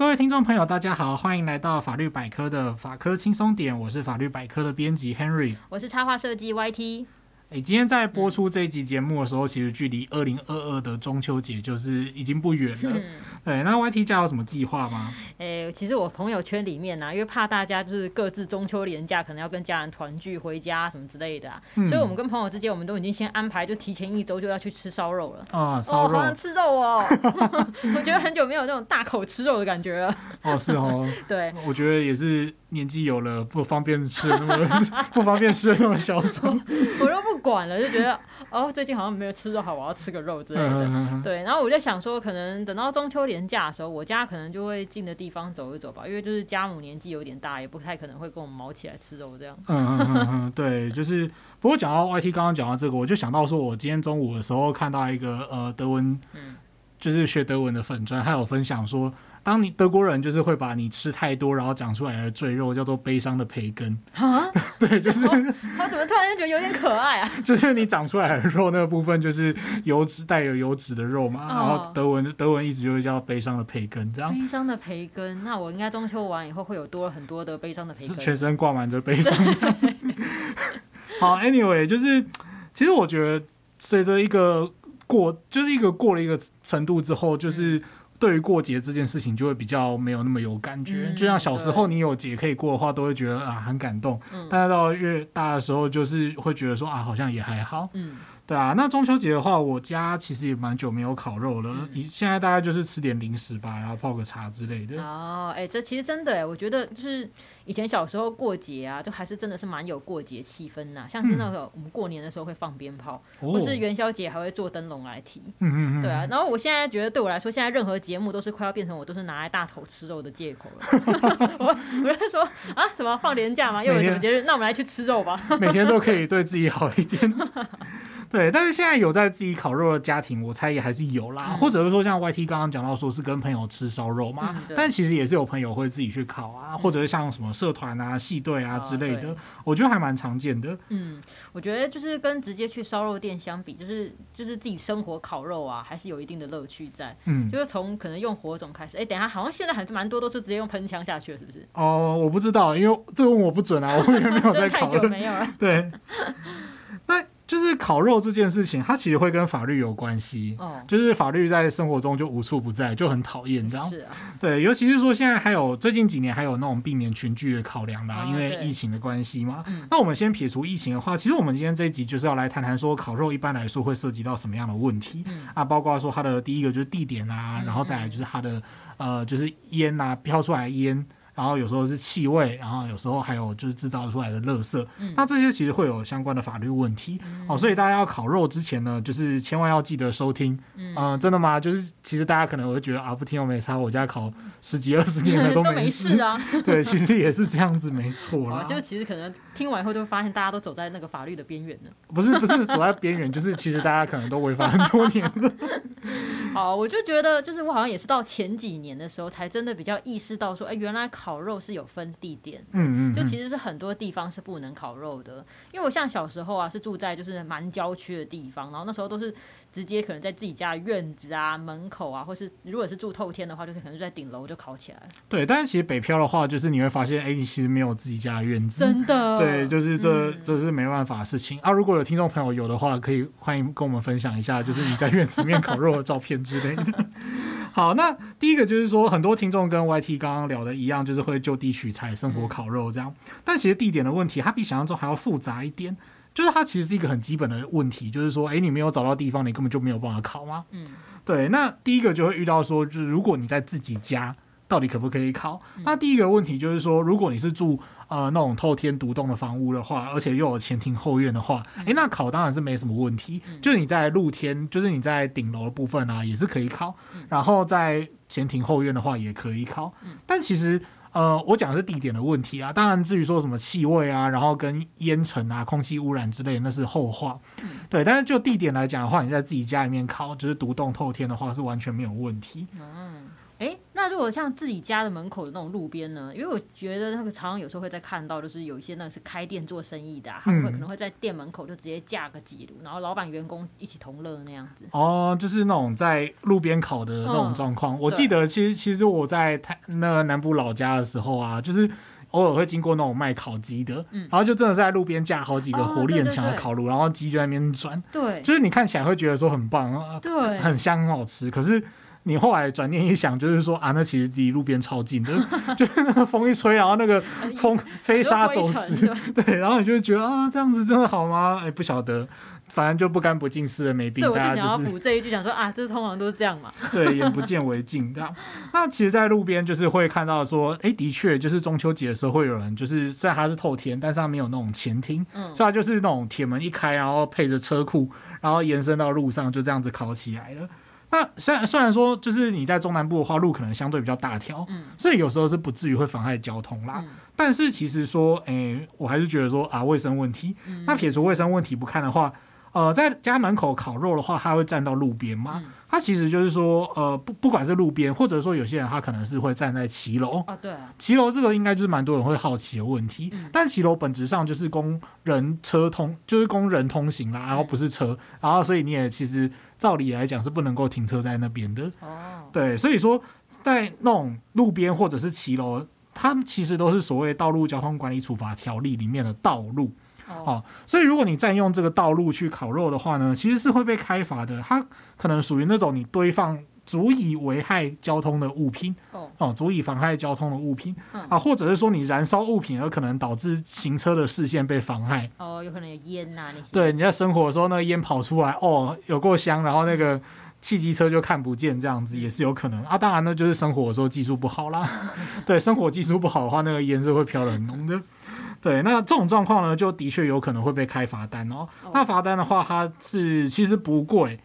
各位听众朋友，大家好，欢迎来到法律百科的法科轻松点，我是法律百科的编辑 Henry，我是插画设计 YT。哎，今天在播出这一集节目的时候，其实距离二零二二的中秋节就是已经不远了。嗯、对，那 YT 家有什么计划吗？哎，其实我朋友圈里面呢、啊，因为怕大家就是各自中秋连假，可能要跟家人团聚回家什么之类的、啊嗯，所以我们跟朋友之间，我们都已经先安排，就提前一周就要去吃烧肉了。啊，烧肉，哦、好想吃肉哦！我觉得很久没有那种大口吃肉的感觉了。哦，是哦。对，我觉得也是年纪有了，不方便吃那么不方便吃的那么小众。我都不管了，就觉得 哦，最近好像没有吃肉，好，我要吃个肉之类的。对，然后我就想说，可能等到中秋连假的时候，我家可能就会近的地方走一走吧，因为就是家母年纪有点大，也不太可能会跟我们毛起来吃肉这样。嗯嗯嗯嗯，对，就是不过讲到 YT 刚刚讲到这个，我就想到说，我今天中午的时候看到一个呃德文，嗯，就是学德文的粉砖，他有分享说。当你德国人就是会把你吃太多，然后长出来的赘肉叫做悲伤的培根啊，对，就是他怎么突然间觉得有点可爱啊？就是你长出来的肉那个部分就是油脂带有油脂的肉嘛，然后德文德文意思就是叫悲伤的培根，这样。悲伤的培根，那我应该中秋完以后会有多了很多的悲伤的培根，全身挂满着悲伤。好，Anyway，就是其实我觉得随着一个过，就是一个过了一个程度之后，就是。嗯对于过节这件事情，就会比较没有那么有感觉。嗯、就像小时候你有节可以过的话，都会觉得啊很感动。嗯、但是到越大的时候，就是会觉得说啊好像也还好。嗯对啊，那中秋节的话，我家其实也蛮久没有烤肉了。嗯、现在大概就是吃点零食吧，然后泡个茶之类的。哦，哎，这其实真的哎，我觉得就是以前小时候过节啊，就还是真的是蛮有过节气氛呐。像是那个我们过年的时候会放鞭炮，嗯、或是元宵节还会做灯笼来提。嗯嗯嗯。对啊，然后我现在觉得对我来说，现在任何节目都是快要变成我都是拿来大头吃肉的借口了。我我在说啊，什么放年假吗？又有什么节日？那我们来去吃肉吧。每天都可以对自己好一点。对，但是现在有在自己烤肉的家庭，我猜也还是有啦。嗯、或者是说，像 YT 刚刚讲到，说是跟朋友吃烧肉嘛、嗯，但其实也是有朋友会自己去烤啊，嗯、或者是像什么社团啊、系队啊之类的、哦，我觉得还蛮常见的。嗯，我觉得就是跟直接去烧肉店相比，就是就是自己生活烤肉啊，还是有一定的乐趣在。嗯，就是从可能用火种开始，哎，等一下，好像现在还是蛮多都是直接用喷枪下去了，是不是？哦，我不知道，因为这个问我不准啊，我也没有在 烤肉，太久没有了。对，那。就是烤肉这件事情，它其实会跟法律有关系。哦，就是法律在生活中就无处不在，就很讨厌这样。是啊，对，尤其是说现在还有最近几年还有那种避免群聚的考量啦，因为疫情的关系嘛。那我们先撇除疫情的话，其实我们今天这一集就是要来谈谈说烤肉一般来说会涉及到什么样的问题啊，包括说它的第一个就是地点啊，然后再来就是它的呃就是烟啊飘出来的烟。然后有时候是气味，然后有时候还有就是制造出来的垃圾，嗯，那这些其实会有相关的法律问题，嗯，哦，所以大家要烤肉之前呢，就是千万要记得收听，嗯，呃、真的吗？就是其实大家可能会觉得啊，不听又没差，我家烤十几二十 年了都没事，啊，对，其实也是这样子，没错啦。就其实可能听完以后就会发现，大家都走在那个法律的边缘呢。不是不是走在边缘，就是其实大家可能都违法很多年了。好，我就觉得，就是我好像也是到前几年的时候，才真的比较意识到说，哎，原来烤肉是有分地点，嗯嗯，就其实是很多地方是不能烤肉的。因为我像小时候啊，是住在就是蛮郊区的地方，然后那时候都是直接可能在自己家的院子啊、门口啊，或是如果是住透天的话，就是可能就在顶楼就烤起来。对，但是其实北漂的话，就是你会发现，哎，你其实没有自己家的院子，真的。对，就是这、嗯、这是没办法的事情啊。如果有听众朋友有的话，可以欢迎跟我们分享一下，就是你在院子里面烤肉的照片之类的。好，那第一个就是说，很多听众跟 YT 刚刚聊的一样，就是会就地取材、生火烤肉这样。但其实地点的问题，它比想象中还要复杂一点。就是它其实是一个很基本的问题，就是说，诶，你没有找到地方，你根本就没有办法考吗？嗯，对。那第一个就会遇到说，就是如果你在自己家，到底可不可以考？那第一个问题就是说，如果你是住呃那种透天独栋的房屋的话，而且又有前庭后院的话，诶，那考当然是没什么问题。就是你在露天，就是你在顶楼的部分啊，也是可以考。然后在前庭后院的话，也可以考。但其实。呃，我讲的是地点的问题啊，当然至于说什么气味啊，然后跟烟尘啊、空气污染之类，那是后话。对，但是就地点来讲的话，你在自己家里面烤，就是独栋透天的话，是完全没有问题。嗯。哎，那那如果像自己家的门口的那种路边呢？因为我觉得那个常常有时候会在看到，就是有一些那个是开店做生意的、啊，他们会可能会在店门口就直接架个几炉，然后老板员工一起同乐那样子。哦，就是那种在路边烤的那种状况。嗯、我记得其实其实我在台那个南部老家的时候啊，就是。偶尔会经过那种卖烤鸡的，嗯、然后就真的是在路边架好几个火力很强的烤炉，哦、然后鸡就在那边转。对，就是你看起来会觉得说很棒啊，对，很香很好吃。可是你后来转念一想，就是说啊，那其实离路边超近的，就是那个风一吹，然后那个风飞沙走石，对，然后你就会觉得啊，这样子真的好吗？哎，不晓得。反正就不干不净，是的没病。对，大家就是、我就想要补这一句，讲说啊，这通常都是这样嘛。对，眼不见为净这样。那其实，在路边就是会看到说，哎、欸，的确，就是中秋节的时候会有人，就是虽然它是透天，但是它没有那种前厅，嗯，所以它就是那种铁门一开，然后配着车库，然后延伸到路上，就这样子烤起来了。那虽然虽然说，就是你在中南部的话，路可能相对比较大条，嗯，所以有时候是不至于会妨碍交通啦。嗯、但是其实说，哎、欸，我还是觉得说啊，卫生问题。嗯、那撇除卫生问题不看的话。呃，在家门口烤肉的话，他会站到路边吗？他、嗯、其实就是说，呃，不，不管是路边，或者说有些人他可能是会站在骑楼。啊，对啊。骑楼这个应该就是蛮多人会好奇的问题。嗯、但骑楼本质上就是供人车通，就是供人通行啦，然后不是车，嗯、然后所以你也其实照理来讲是不能够停车在那边的。哦。对，所以说在那种路边或者是骑楼，他们其实都是所谓《道路交通管理处罚条例》里面的道路。哦，所以如果你占用这个道路去烤肉的话呢，其实是会被开罚的。它可能属于那种你堆放足以危害交通的物品，哦，哦，足以妨害交通的物品，嗯、啊，或者是说你燃烧物品而可能导致行车的视线被妨害。哦，有可能有烟呐、啊，那些。对，你在生火的时候，那个烟跑出来，哦，有够香，然后那个汽机车就看不见，这样子也是有可能啊。当然呢，就是生火的时候技术不好啦。对，生火技术不好的话，那个烟是会飘得很浓的。对，那这种状况呢，就的确有可能会被开罚单哦。Oh. 那罚单的话，它是其实不贵，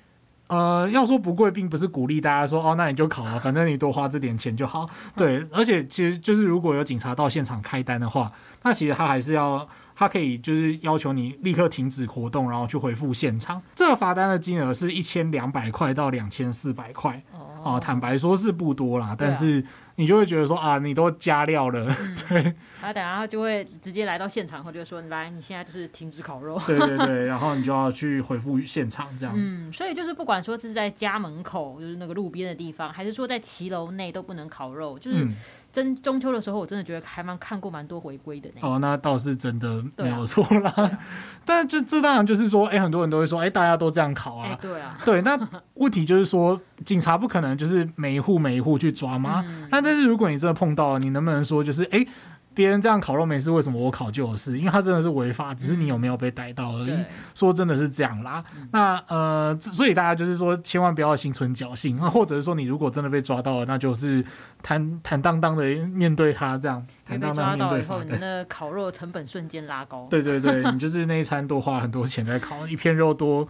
呃，要说不贵，并不是鼓励大家说哦，那你就考啊，反正你多花这点钱就好。对，而且其实就是如果有警察到现场开单的话，那其实他还是要，他可以就是要求你立刻停止活动，然后去回复现场。这个罚单的金额是一千两百块到两千四百块。哦，oh. 坦白说是不多啦，但是。你就会觉得说啊，你都加料了，嗯、对。他等下他就会直接来到现场，后，就说来，你现在就是停止烤肉。对对对，然后你就要去回复现场这样。嗯，所以就是不管说这是在家门口，就是那个路边的地方，还是说在骑楼内都不能烤肉，就是。嗯真中秋的时候，我真的觉得还蛮看过蛮多回归的。哦，那倒是真的没有错啦。啊啊、但这这当然就是说，哎、欸，很多人都会说，哎、欸，大家都这样考啊。欸、对啊。对，那问题就是说，警察不可能就是每一户每一户去抓吗？嗯、那但是如果你真的碰到了，你能不能说就是，哎、欸？别人这样烤肉没事，为什么我烤就有事？因为他真的是违法，只是你有没有被逮到而已。嗯、说真的是这样啦。嗯、那呃，所以大家就是说，千万不要心存侥幸，那或者是说，你如果真的被抓到了，那就是坦坦荡荡的面对他，这样坦荡荡的面对他。你的烤肉成本瞬间拉高。对对对，你就是那一餐多花很多钱在烤，一片肉多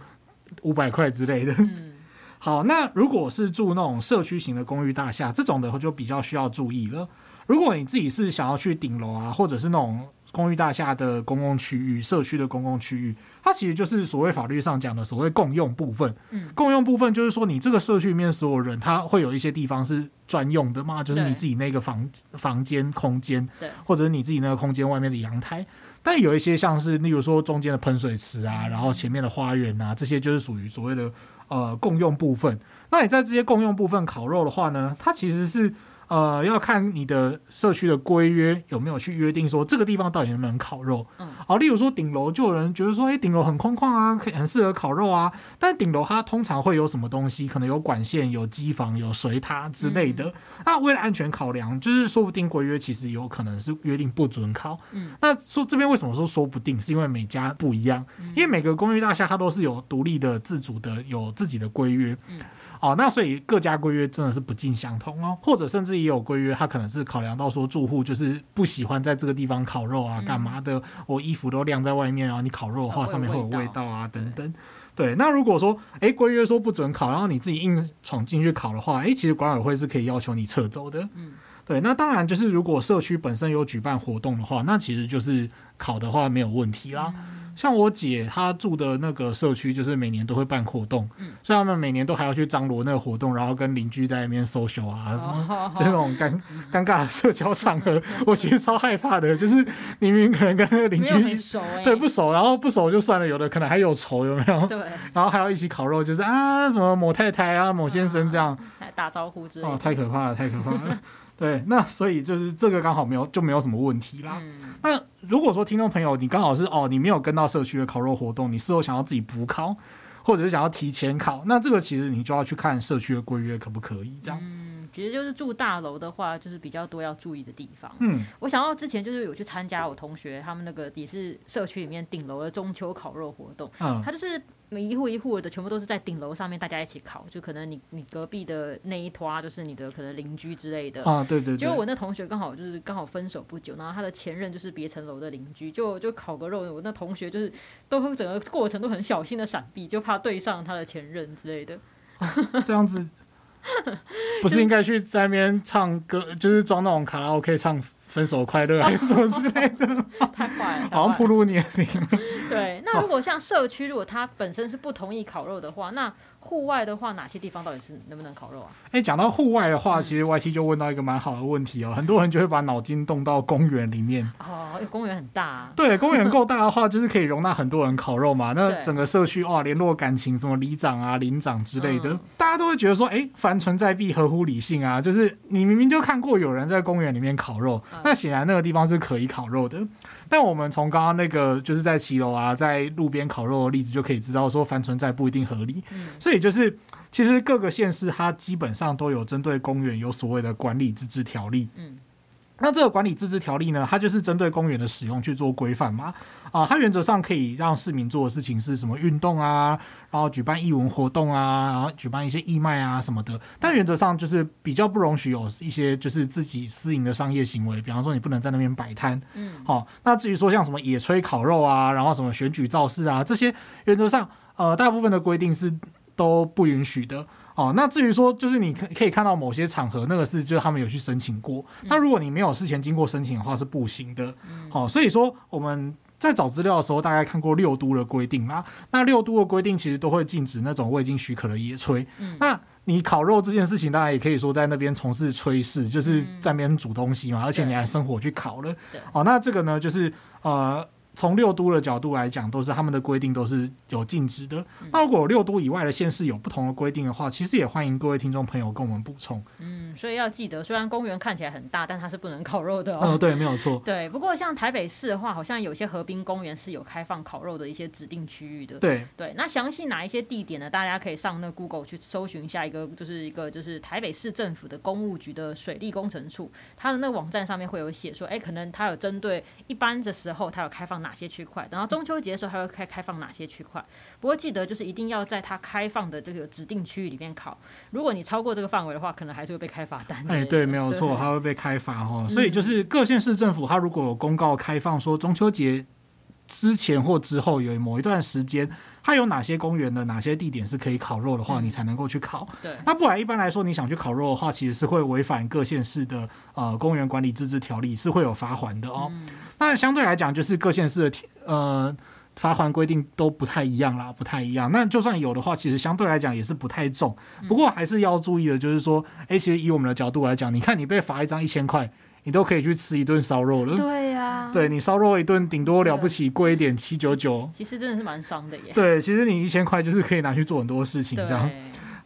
五百块之类的。嗯、好，那如果是住那种社区型的公寓大厦，这种的就比较需要注意了。如果你自己是想要去顶楼啊，或者是那种公寓大厦的公共区域、社区的公共区域，它其实就是所谓法律上讲的所谓共用部分。嗯，共用部分就是说，你这个社区里面所有人，他会有一些地方是专用的嘛，就是你自己那个房房间空间，对，或者是你自己那个空间外面的阳台。但有一些像是，例如说中间的喷水池啊，然后前面的花园啊，这些就是属于所谓的呃共用部分。那你在这些共用部分烤肉的话呢，它其实是。呃，要看你的社区的规约有没有去约定说这个地方到底能不能烤肉。嗯，好，例如说顶楼就有人觉得说，哎，顶楼很空旷啊，可以很适合烤肉啊。但顶楼它通常会有什么东西？可能有管线、有机房、有水塔之类的。嗯、那为了安全考量，就是说不定规约其实有可能是约定不准烤。嗯，那说这边为什么说说不定？是因为每家不一样，嗯、因为每个公寓大厦它都是有独立的、自主的、有自己的规约。嗯。哦，那所以各家规约真的是不尽相同哦，或者甚至也有规约，它可能是考量到说住户就是不喜欢在这个地方烤肉啊，干嘛的？我衣服都晾在外面，然后你烤肉的话，上面会有味道啊，等等。对，那如果说，哎，规约说不准烤，然后你自己硬闯进去烤的话，哎，其实管委会是可以要求你撤走的。嗯，对，那当然就是如果社区本身有举办活动的话，那其实就是烤的话没有问题啦。像我姐她住的那个社区，就是每年都会办活动，嗯，所以他们每年都还要去张罗那个活动，然后跟邻居在那边 social 啊什么，哦、就是那种尴尴尬的社交场合。我其实超害怕的，就是你明明可能跟那个邻居熟、欸，对不熟，然后不熟就算了，有的可能还有仇，有没有？对，然后还要一起烤肉，就是啊什么某太太啊某先生这样，啊、打招呼之类的，哦，太可怕了，太可怕了。对，那所以就是这个刚好没有就没有什么问题啦。嗯、那如果说听众朋友你刚好是哦，你没有跟到社区的烤肉活动，你事后想要自己补烤，或者是想要提前烤，那这个其实你就要去看社区的规约可不可以这样。嗯，其实就是住大楼的话，就是比较多要注意的地方。嗯，我想到之前就是有去参加我同学他们那个也是社区里面顶楼的中秋烤肉活动，嗯，他就是。每一户一户的全部都是在顶楼上面，大家一起烤，就可能你你隔壁的那一坨就是你的可能邻居之类的啊，对对，对。结果我那同学刚好就是刚好分手不久，然后他的前任就是别层楼的邻居，就就烤个肉，我那同学就是都整个过程都很小心的闪避，就怕对上他的前任之类的。啊、这样子 不是应该去在那边唱歌，就是装那种卡拉 OK 唱分手快乐还是什么之类的？太坏了，好像暴露年龄。对，那如果像社区，如果他本身是不同意烤肉的话，那。户外的话，哪些地方到底是能不能烤肉啊？哎、欸，讲到户外的话，其实 YT 就问到一个蛮好的问题哦、喔。很多人就会把脑筋动到公园里面。哦，公园很大、啊。对，公园够大的话，就是可以容纳很多人烤肉嘛。那整个社区哇，联络感情，什么里长啊、邻长之类的，嗯、大家都会觉得说，哎、欸，凡存在必合乎理性啊。就是你明明就看过有人在公园里面烤肉，嗯、那显然那个地方是可以烤肉的。但我们从刚刚那个就是在骑楼啊，在路边烤肉的例子就可以知道，说凡存在不一定合理。嗯、所以就是。其实各个县市它基本上都有针对公园有所谓的管理自治条例。嗯，那这个管理自治条例呢，它就是针对公园的使用去做规范嘛。啊、呃，它原则上可以让市民做的事情是什么运动啊，然后举办义文活动啊，然后举办一些义卖啊什么的。但原则上就是比较不容许有一些就是自己私营的商业行为，比方说你不能在那边摆摊。嗯，好、哦，那至于说像什么野炊烤肉啊，然后什么选举造势啊这些，原则上呃大部分的规定是。都不允许的哦。那至于说，就是你可可以看到某些场合，那个是就是他们有去申请过。嗯、那如果你没有事前经过申请的话，是不行的。好、嗯哦，所以说我们在找资料的时候，大概看过六都的规定啦。那六都的规定其实都会禁止那种未经许可的野炊。嗯、那你烤肉这件事情，大家也可以说在那边从事炊事，就是在那边煮东西嘛，嗯、而且你还生火去烤了。对哦，那这个呢，就是呃。从六都的角度来讲，都是他们的规定都是有禁止的。嗯、那如果六都以外的县市有不同的规定的话，其实也欢迎各位听众朋友跟我们补充。嗯，所以要记得，虽然公园看起来很大，但它是不能烤肉的哦。嗯，对，没有错。对，不过像台北市的话，好像有些河滨公园是有开放烤肉的一些指定区域的。对对，那详细哪一些地点呢？大家可以上那 Google 去搜寻一下，一个就是一个就是台北市政府的公务局的水利工程处，它的那个网站上面会有写说，哎，可能它有针对一般的时候，它有开放哪些区块，然后。中秋节的时候还会开开放哪些区块？不过记得就是一定要在它开放的这个指定区域里面考。如果你超过这个范围的话，可能还是会被开罚单。哎，对，没有错，它会被开罚哈。所以就是各县市政府，它如果有公告开放说中秋节之前或之后有某一段时间，它有哪些公园的哪些地点是可以烤肉的话，你才能够去烤。对，那不然一般来说，你想去烤肉的话，其实是会违反各县市的呃公园管理自治条例，是会有罚锾的哦。那相对来讲，就是各县市的呃，罚锾规定都不太一样啦，不太一样。那就算有的话，其实相对来讲也是不太重。不过还是要注意的，就是说，哎、欸，其实以我们的角度来讲，你看你被罚一张一千块，你都可以去吃一顿烧肉了。对呀、啊，对你烧肉一顿，顶多了不起贵一点七九九。其实真的是蛮伤的耶。对，其实你一千块就是可以拿去做很多事情，这样。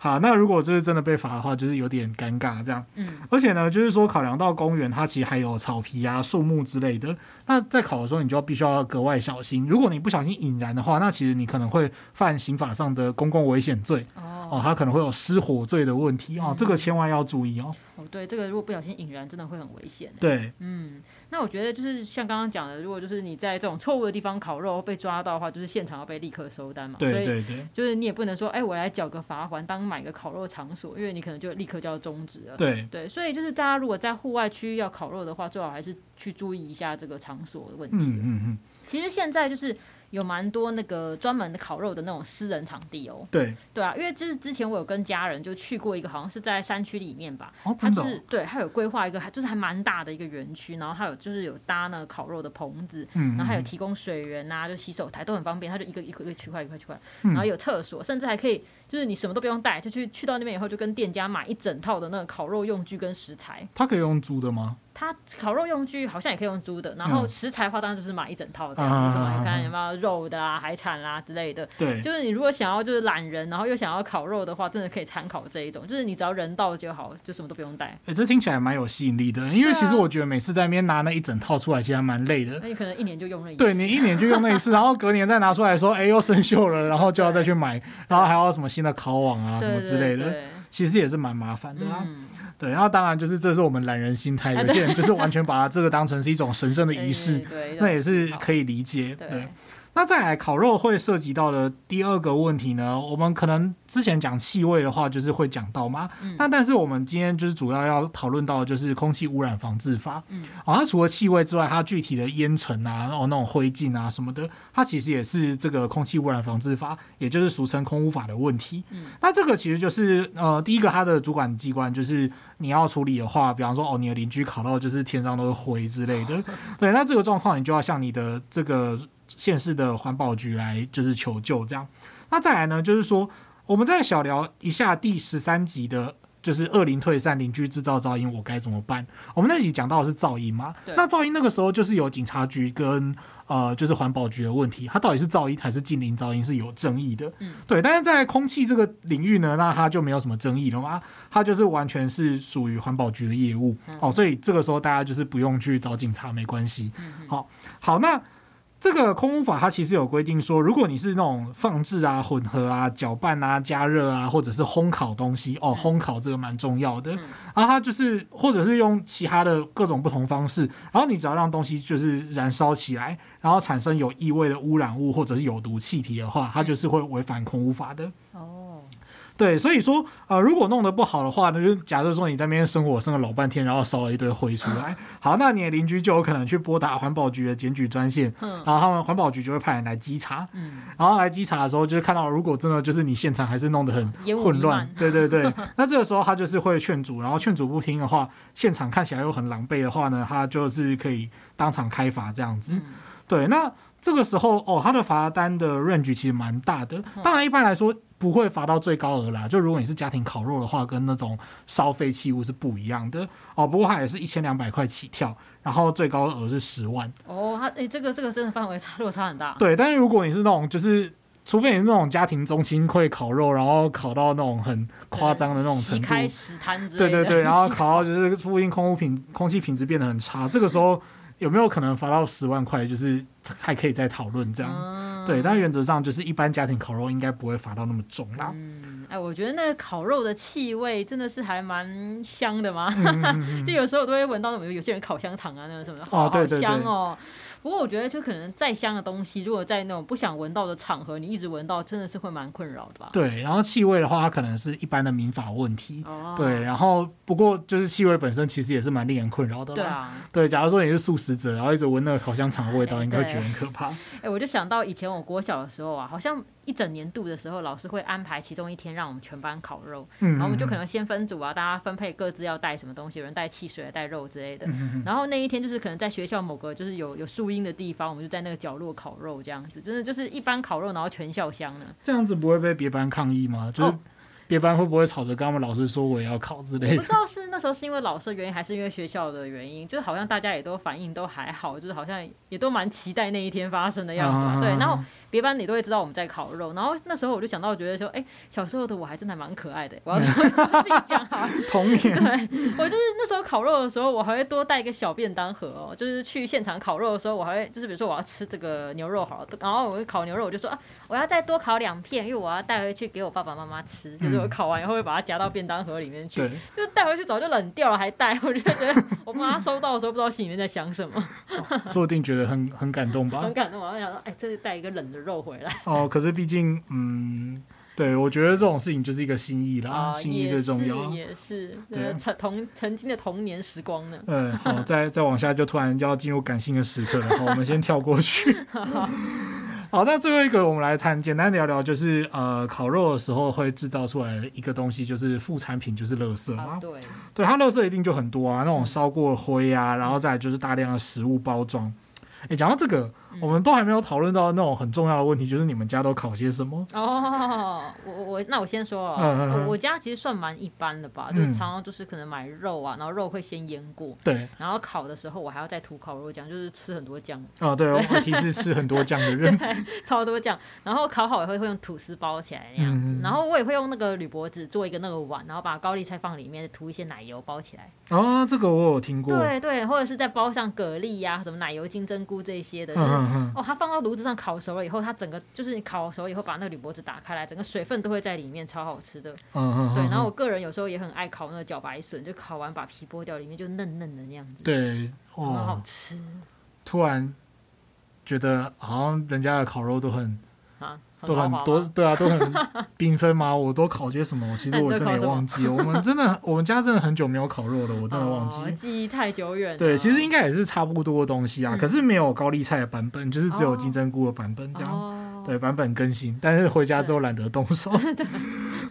好，那如果就是真的被罚的话，就是有点尴尬这样。嗯，而且呢，就是说考量到公园它其实还有草皮啊、树木之类的，那在考的时候你就必须要格外小心。如果你不小心引燃的话，那其实你可能会犯刑法上的公共危险罪。哦，哦，它可能会有失火罪的问题哦，这个千万要注意哦。哦，对，这个如果不小心引燃，真的会很危险。对，嗯。那我觉得就是像刚刚讲的，如果就是你在这种错误的地方烤肉被抓到的话，就是现场要被立刻收单嘛。对对对。就是你也不能说，哎、欸，我来缴个罚款当买个烤肉场所，因为你可能就立刻就要终止了。对对。所以就是大家如果在户外区域要烤肉的话，最好还是去注意一下这个场所的问题。嗯嗯嗯。其实现在就是有蛮多那个专门的烤肉的那种私人场地哦。对对啊，因为就是之前我有跟家人就去过一个，好像是在山区里面吧。哦，真的、哦。他就是对，他有规划一个，还就是还蛮大的一个园区，然后他有就是有搭那个烤肉的棚子，嗯，嗯，然后还有提供水源呐、啊，就洗手台都很方便。他就一个一个一个区块一块区块，然后有厕所，甚至还可以。就是你什么都不用带，就去去到那边以后，就跟店家买一整套的那个烤肉用具跟食材。它可以用租的吗？它烤肉用具好像也可以用租的，然后食材的话当然就是买一整套这样，什么你看有没有肉的啊、海产啦、啊、之类的。对，就是你如果想要就是懒人，然后又想要烤肉的话，真的可以参考这一种。就是你只要人到就好，就什么都不用带。哎、欸，这听起来蛮有吸引力的，因为其实我觉得每次在那边拿那一整套出来，其实还蛮累的。那你可能一年就用那一次。对，你一年就用那一次，然后隔年再拿出来说，哎、欸，又生锈了，然后就要再去买，然后还要什么新的烤网啊。什么之类的，其实也是蛮麻烦的啦。嗯、对，然后当然就是这是我们懒人心态，有些人就是完全把这个当成是一种神圣的仪式，那也是可以理解。对。那再来烤肉会涉及到的第二个问题呢？我们可能之前讲气味的话，就是会讲到嘛。嗯。那但是我们今天就是主要要讨论到的就是空气污染防治法。嗯。哦，它除了气味之外，它具体的烟尘啊，然后那种灰烬啊什么的，它其实也是这个空气污染防治法，也就是俗称空污法的问题。嗯。那这个其实就是呃，第一个它的主管机关就是你要处理的话，比方说哦，你的邻居烤到就是天上都是灰之类的。对。那这个状况，你就要向你的这个。县市的环保局来就是求救，这样。那再来呢，就是说，我们再小聊一下第十三集的，就是恶邻退散，邻居制造噪音，我该怎么办？我们那集讲到的是噪音嘛？那噪音那个时候就是有警察局跟呃，就是环保局的问题，它到底是噪音还是近邻噪音是有争议的。嗯，对。但是在空气这个领域呢，那它就没有什么争议了嘛？它就是完全是属于环保局的业务。哦，所以这个时候大家就是不用去找警察，没关系。好，好，那。这个空污法它其实有规定说，如果你是那种放置啊、混合啊、搅拌啊、加热啊，或者是烘烤东西哦，烘烤这个蛮重要的。然后它就是，或者是用其他的各种不同方式，然后你只要让东西就是燃烧起来，然后产生有异味的污染物或者是有毒气体的话，它就是会违反空污法的。哦。对，所以说，呃，如果弄得不好的话，那就假设说你在那边生火生了老半天，然后烧了一堆灰出来，好，那你的邻居就有可能去拨打环保局的检举专线，然后他们环保局就会派人来稽查，然后来稽查的时候，就是看到如果真的就是你现场还是弄得很混乱，对对对，那这个时候他就是会劝阻，然后劝阻不听的话，现场看起来又很狼狈的话呢，他就是可以当场开罚这样子，对，那这个时候哦，他的罚单的 range 其实蛮大的，当然一般来说。不会罚到最高额啦，就如果你是家庭烤肉的话，跟那种烧废弃物是不一样的哦。不过它也是一千两百块起跳，然后最高额是十万。哦，它诶、欸，这个这个真的范围差落差很大。对，但是如果你是那种就是，除非你是那种家庭中心会烤肉，然后烤到那种很夸张的那种程度。对对对，然后烤到就是附近空污品空气品质变得很差，这个时候有没有可能罚到十万块？就是还可以再讨论这样。嗯对，但原则上就是一般家庭烤肉应该不会罚到那么重啦。嗯，哎，我觉得那个烤肉的气味真的是还蛮香的嘛，嗯、就有时候我都会闻到那种有些人烤香肠啊，那个什么的，好好香哦。不过我觉得，就可能再香的东西，如果在那种不想闻到的场合，你一直闻到，真的是会蛮困扰的吧？对，然后气味的话，它可能是一般的民法问题。哦。对，然后不过就是气味本身其实也是蛮令人困扰的。对啊。对，假如说你是素食者，然后一直闻那个烤香肠的味道，应该会觉得很可怕。哎、欸，我就想到以前我国小的时候啊，好像。一整年度的时候，老师会安排其中一天让我们全班烤肉，嗯、然后我们就可能先分组啊，大家分配各自要带什么东西，有人带汽水、带肉之类的。嗯、然后那一天就是可能在学校某个就是有有树荫的地方，我们就在那个角落烤肉这样子，真的就是一般烤肉，然后全校香呢。这样子不会被别班抗议吗？就是别班会不会吵着跟他们老师说我也要烤之类的？我不知道是那时候是因为老师的原因，还是因为学校的原因，就是好像大家也都反应都还好，就是好像也都蛮期待那一天发生的样子。啊、对，然后。别班你都会知道我们在烤肉，然后那时候我就想到，我觉得说，哎，小时候的我还真的蛮可爱的。我要 自己讲好，童年。对，我就是那时候烤肉的时候，我还会多带一个小便当盒哦。就是去现场烤肉的时候，我还会就是比如说我要吃这个牛肉好了，然后我会烤牛肉，我就说啊，我要再多烤两片，因为我要带回去给我爸爸妈妈吃。就是我烤完以后会把它夹到便当盒里面去，就带回去早就冷掉了还带，我就觉得我妈收到的时候不知道心里面在想什么，说不定觉得很很感动吧。很感动，我就想说，哎，这是带一个冷的。肉回来哦，可是毕竟，嗯，对，我觉得这种事情就是一个心意啦，哦、心意最重要，也是，对，曾童曾经的童年时光呢。嗯，好，再再往下就突然要进入感性的时刻了，好，我们先跳过去。好，那最后一个我们来谈，简单聊聊，就是呃，烤肉的时候会制造出来的一个东西，就是副产品，就是垃圾嘛。对，对，它垃圾一定就很多啊，那种烧过灰啊，然后再来就是大量的食物包装。哎，讲到这个。我们都还没有讨论到那种很重要的问题，就是你们家都烤些什么？哦，我我那我先说，哦，嗯嗯嗯我家其实算蛮一般的吧，嗯、就是常常就是可能买肉啊，然后肉会先腌过，对，然后烤的时候我还要再涂烤肉酱，就是吃很多酱。哦，对，我提示吃很多酱的人，超多酱，然后烤好以后会用吐司包起来那样子，嗯、然后我也会用那个铝箔纸做一个那个碗，然后把高丽菜放里面，涂一些奶油包起来。哦，这个我有听过。对对，或者是再包上蛤蜊呀、啊，什么奶油金针菇这些的，就是哦，它放到炉子上烤熟了以后，它整个就是你烤熟以后，把那个铝箔纸打开来，整个水分都会在里面，超好吃的。嗯嗯。对，然后我个人有时候也很爱烤那个茭白笋，就烤完把皮剥掉，里面就嫩嫩的那样子。对，很好吃。突然觉得好像人家的烤肉都很啊。都很多，对啊，都很 缤纷嘛。我都烤些什么？其实我真的也忘记。我们真的，我们家真的很久没有烤肉了，我真的忘记。哦、记忆太久远。对，其实应该也是差不多的东西啊，嗯、可是没有高丽菜的版本，就是只有金针菇的版本这样。哦、对，版本更新，但是回家之后懒得动手。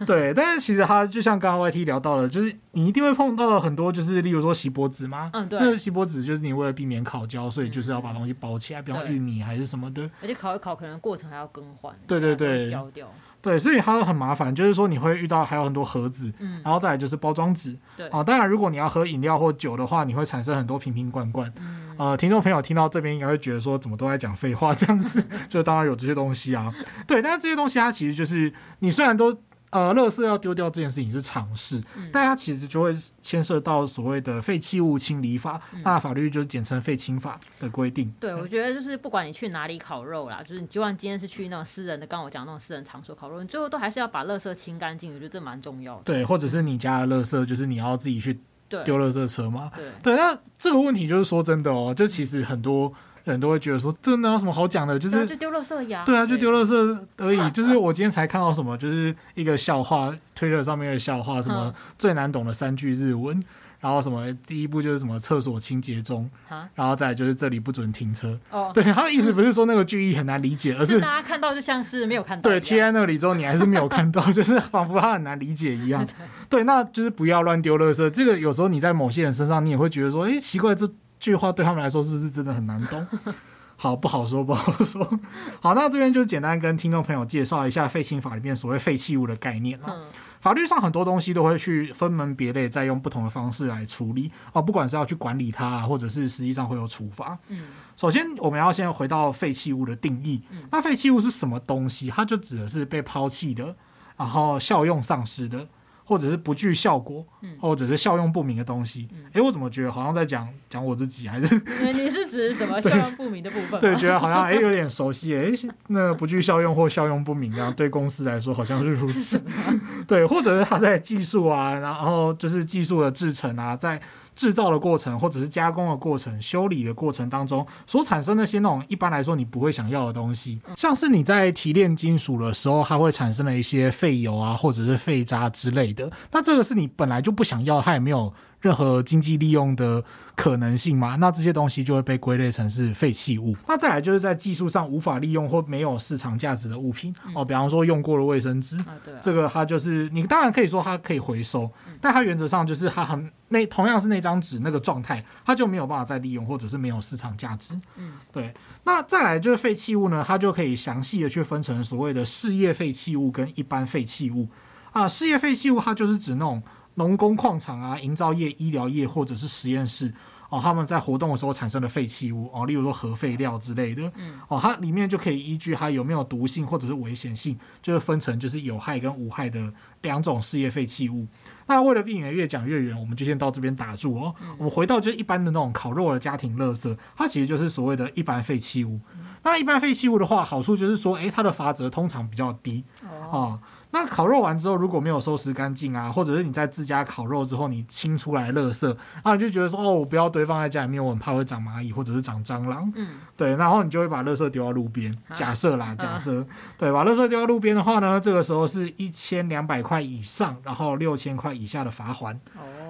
对对，但是其实它就像刚刚 YT 聊到了，就是你一定会碰到很多，就是例如说锡箔纸嘛，嗯，对，那锡箔纸就是你为了避免烤焦，所以就是要把东西包起来，比方玉米还是什么的，而且烤一烤可能过程还要更换，对对对，焦掉，对，所以它很麻烦，就是说你会遇到还有很多盒子，嗯，然后再来就是包装纸，对，啊，当然如果你要喝饮料或酒的话，你会产生很多瓶瓶罐罐，嗯，呃，听众朋友听到这边应该会觉得说怎么都在讲废话这样子，就当然有这些东西啊，对，但是这些东西它其实就是你虽然都。呃，垃圾要丢掉这件事情是常事，嗯、但它其实就会牵涉到所谓的废弃物清理法，嗯、那法律就是简称废清法的规定。对，我觉得就是不管你去哪里烤肉啦，就是你就算今天是去那种私人的，刚刚我讲那种私人场所烤肉，你最后都还是要把垃圾清干净，我觉得这蛮重要的。对，或者是你家的垃圾，就是你要自己去丢垃圾车嘛。对，对，那这个问题就是说真的哦，就其实很多。人都会觉得说，这哪有什么好讲的？就是就丢垃圾呀。对啊，就丢垃圾而已。就是我今天才看到什么，就是一个笑话，推特上面的笑话，什么最难懂的三句日文，然后什么第一步就是什么厕所清洁中，然后再就是这里不准停车。哦，对，他的意思不是说那个句意很难理解，而是大家看到就像是没有看到。对，贴在那里之后你还是没有看到，就是仿佛他很难理解一样。对，那就是不要乱丢垃圾。这个有时候你在某些人身上，你也会觉得说，哎，奇怪这。句话对他们来说是不是真的很难懂？好，不好说，不好说。好，那这边就简单跟听众朋友介绍一下废弃法里面所谓废弃物的概念了。嗯、法律上很多东西都会去分门别类，再用不同的方式来处理哦，不管是要去管理它，或者是实际上会有处罚。嗯，首先我们要先回到废弃物的定义。嗯、那废弃物是什么东西？它就指的是被抛弃的，然后效用丧失的。或者是不具效果，或者是效用不明的东西。哎、嗯，我怎么觉得好像在讲讲我自己？还是 你是指什么 效用不明的部分？对，觉得好像哎有点熟悉。哎，那不具效用或效用不明，然后对公司来说好像是如此。对，或者是它在技术啊，然后就是技术的制程啊，在。制造的过程，或者是加工的过程、修理的过程当中所产生那些那种一般来说你不会想要的东西，像是你在提炼金属的时候，它会产生了一些废油啊，或者是废渣之类的。那这个是你本来就不想要，它也没有任何经济利用的可能性嘛？那这些东西就会被归类成是废弃物。那再来就是在技术上无法利用或没有市场价值的物品、嗯、哦，比方说用过的卫生纸，啊啊、这个它就是你当然可以说它可以回收，嗯、但它原则上就是它很那同样是那张纸那个状态，它就没有办法再利用或者是没有市场价值。嗯，对。那再来就是废弃物呢，它就可以详细的去分成所谓的事业废弃物跟一般废弃物啊。事业废弃物它就是指那种农工矿场啊、营造业、医疗业或者是实验室。哦，他们在活动的时候产生的废弃物哦，例如说核废料之类的，嗯，哦，它里面就可以依据它有没有毒性或者是危险性，就是分成就是有害跟无害的两种事业废弃物。那为了避免越讲越远，我们就先到这边打住哦。嗯、我们回到就是一般的那种烤肉的家庭垃圾，它其实就是所谓的一般废弃物。嗯、那一般废弃物的话，好处就是说，诶，它的罚则通常比较低哦。哦那烤肉完之后，如果没有收拾干净啊，或者是你在自家烤肉之后你清出来垃圾，啊，你就觉得说哦，我不要堆放在家里面，我很怕会长蚂蚁或者是长蟑螂。嗯，对，然后你就会把垃圾丢到路边。假设啦，假设，对，把垃圾丢到路边的话呢，这个时候是一千两百块以上，然后六千块以下的罚锾。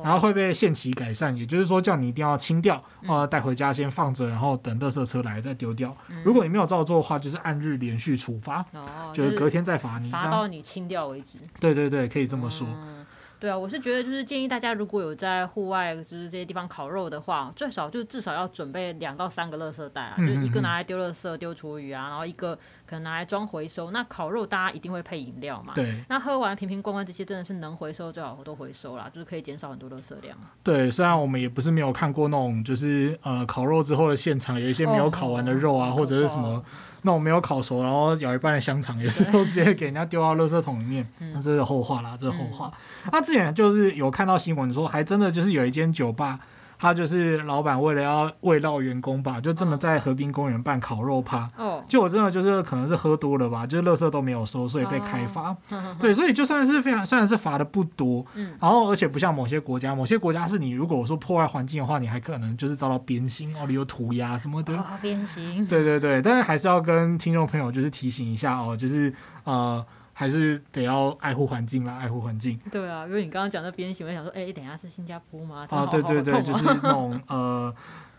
然后会被限期改善，也就是说叫你一定要清掉，呃，带回家先放着，然后等垃圾车来再丢掉。如果你没有照做的话，就是按日连续处罚，就是隔天再罚你，罚到你清掉为止。对对对，可以这么说。嗯对啊，我是觉得就是建议大家，如果有在户外就是这些地方烤肉的话，最少就至少要准备两到三个垃圾袋啊，就一个拿来丢垃圾、丢厨余啊，然后一个可能拿来装回收。那烤肉大家一定会配饮料嘛，对。那喝完瓶瓶罐罐这些真的是能回收最好都回收啦，就是可以减少很多垃圾量。对，虽然我们也不是没有看过那种就是呃烤肉之后的现场，有一些没有烤完的肉啊，哦、或者是什么。那我没有烤熟，然后咬一半的香肠也是都直接给人家丢到垃圾桶里面，那这是后话啦，这是后话。那之前就是有看到新闻说，还真的就是有一间酒吧。他就是老板，为了要慰劳员工吧，就这么在河滨公园办烤肉趴。哦，就我真的就是可能是喝多了吧，就是垃圾都没有收，所以被开罚。哦、对，所以就算是非常，虽然是罚的不多，嗯，然后而且不像某些国家，某些国家是你如果说破坏环境的话，你还可能就是遭到鞭刑哦，你有涂鸦什么的。哦，鞭刑。对对对，但是还是要跟听众朋友就是提醒一下哦，就是呃。还是得要爱护环境啦，爱护环境。对啊，因为你刚刚讲的边形，我想说，哎、欸，等一下是新加坡吗？啊，对对对，就是那种呃，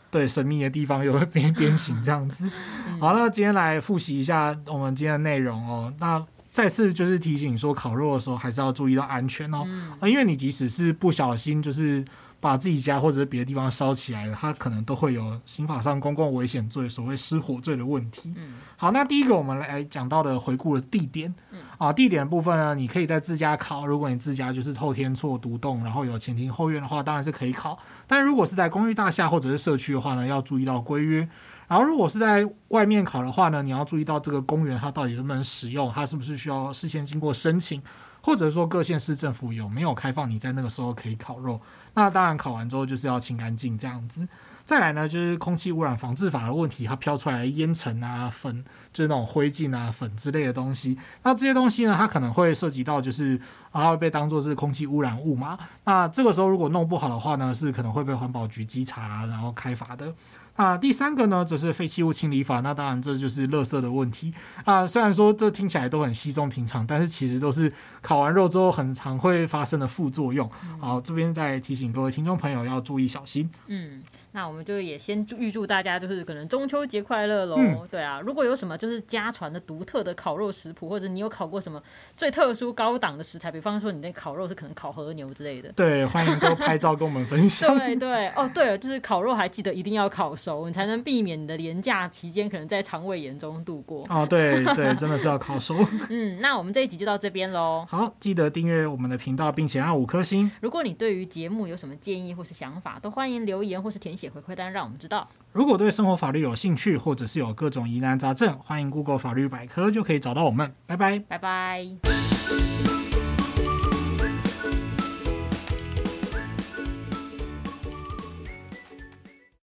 对神秘的地方有边边形这样子。好，那今天来复习一下我们今天的内容哦。那再次就是提醒说，烤肉的时候还是要注意到安全哦。嗯、因为你即使是不小心，就是。把自己家或者是别的地方烧起来了，它可能都会有刑法上公共危险罪，所谓失火罪的问题。嗯，好，那第一个我们来讲到的回顾的地点，嗯，啊，地点的部分呢，你可以在自家烤。如果你自家就是透天厝独栋，然后有前庭后院的话，当然是可以烤。但如果是在公寓大厦或者是社区的话呢，要注意到规约。然后如果是在外面烤的话呢，你要注意到这个公园它到底能不能使用，它是不是需要事先经过申请。或者说各县市政府有没有开放你在那个时候可以烤肉？那当然烤完之后就是要清干净这样子。再来呢，就是空气污染防治法的问题，它飘出来的烟尘啊、粉，就是那种灰烬啊、粉之类的东西。那这些东西呢，它可能会涉及到，就是啊会被当作是空气污染物嘛。那这个时候如果弄不好的话呢，是可能会被环保局稽查，然后开罚的。啊，第三个呢，则是废弃物清理法。那当然，这就是垃圾的问题啊。虽然说这听起来都很稀松平常，但是其实都是烤完肉之后很常会发生的副作用。好，这边再提醒各位听众朋友要注意小心。嗯。那我们就也先祝预祝大家就是可能中秋节快乐喽。嗯、对啊，如果有什么就是家传的独特的烤肉食谱，或者你有烤过什么最特殊高档的食材，比方说你那烤肉是可能烤和牛之类的，对，欢迎多拍照跟我们分享。对对哦，对了，就是烤肉还记得一定要烤熟，你才能避免你的廉价期间可能在肠胃炎中度过。哦，对对，真的是要烤熟。嗯，那我们这一集就到这边喽。好，记得订阅我们的频道，并且按五颗星。如果你对于节目有什么建议或是想法，都欢迎留言或是填写回馈单，让我们知道。如果对生活法律有兴趣，或者是有各种疑难杂症，欢迎 Google 法律百科就可以找到我们。拜拜，拜拜。